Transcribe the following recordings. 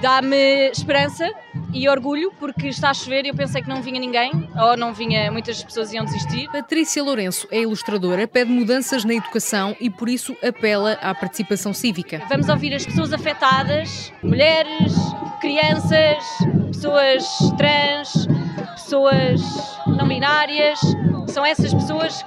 dá-me esperança e orgulho porque está a chover e eu pensei que não vinha ninguém ou não vinha, muitas pessoas iam desistir. Patrícia Lourenço é ilustradora, pede mudanças na educação e por isso apela à participação cívica. Vamos ouvir as pessoas afetadas, mulheres, crianças, pessoas trans, pessoas não binárias, são essas pessoas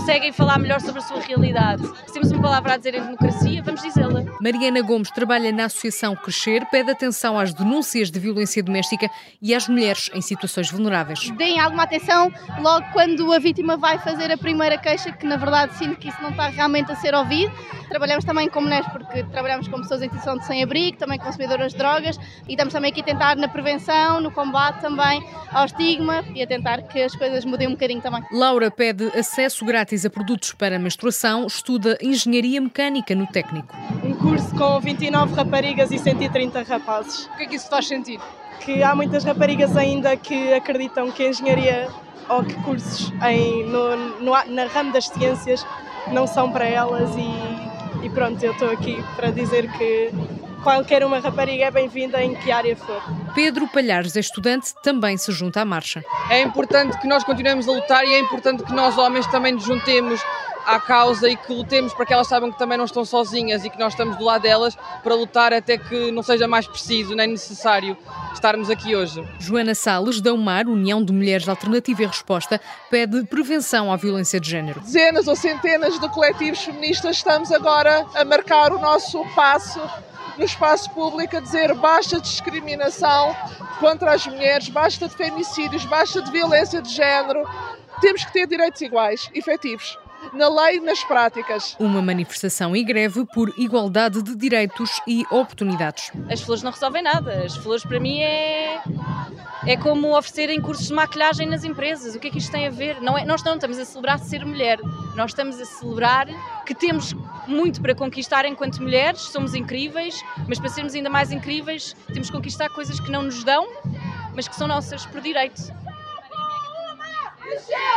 conseguem falar melhor sobre a sua realidade. Se temos uma palavra a dizer em democracia, vamos dizê-la. Mariana Gomes trabalha na Associação Crescer, pede atenção às denúncias de violência doméstica e às mulheres em situações vulneráveis. Deem alguma atenção logo quando a vítima vai fazer a primeira queixa, que na verdade sinto que isso não está realmente a ser ouvido. Trabalhamos também com mulheres, porque trabalhamos com pessoas em situação de sem-abrigo, também consumidoras de drogas, e estamos também aqui a tentar na prevenção, no combate também ao estigma e a tentar que as coisas mudem um bocadinho também. Laura pede acesso grátis a produtos para menstruação, estuda engenharia mecânica no técnico. Um curso com 29 raparigas e 130 rapazes. O que é que isso faz sentido? Que há muitas raparigas ainda que acreditam que a engenharia ou que cursos em, no, no, na ramo das ciências não são para elas e, e pronto, eu estou aqui para dizer que qualquer uma rapariga é bem-vinda em que área for. Pedro Palhares, é estudante, também se junta à marcha. É importante que nós continuemos a lutar e é importante que nós homens também nos juntemos à causa e que lutemos para que elas saibam que também não estão sozinhas e que nós estamos do lado delas para lutar até que não seja mais preciso nem necessário estarmos aqui hoje. Joana Salles, da UMAR, União de Mulheres Alternativa e Resposta, pede prevenção à violência de género. Dezenas ou centenas de coletivos feministas estamos agora a marcar o nosso passo no espaço público a dizer basta de discriminação contra as mulheres, basta de femicídios, basta de violência de género. Temos que ter direitos iguais, efetivos na lei e nas práticas. Uma manifestação e greve por igualdade de direitos e oportunidades. As flores não resolvem nada. As flores para mim é é como oferecerem cursos de maquilhagem nas empresas. O que é que isto tem a ver? Não é, nós não estamos a celebrar ser mulher, nós estamos a celebrar que temos muito para conquistar enquanto mulheres, somos incríveis, mas para sermos ainda mais incríveis, temos que conquistar coisas que não nos dão, mas que são nossas por direito. Michelle!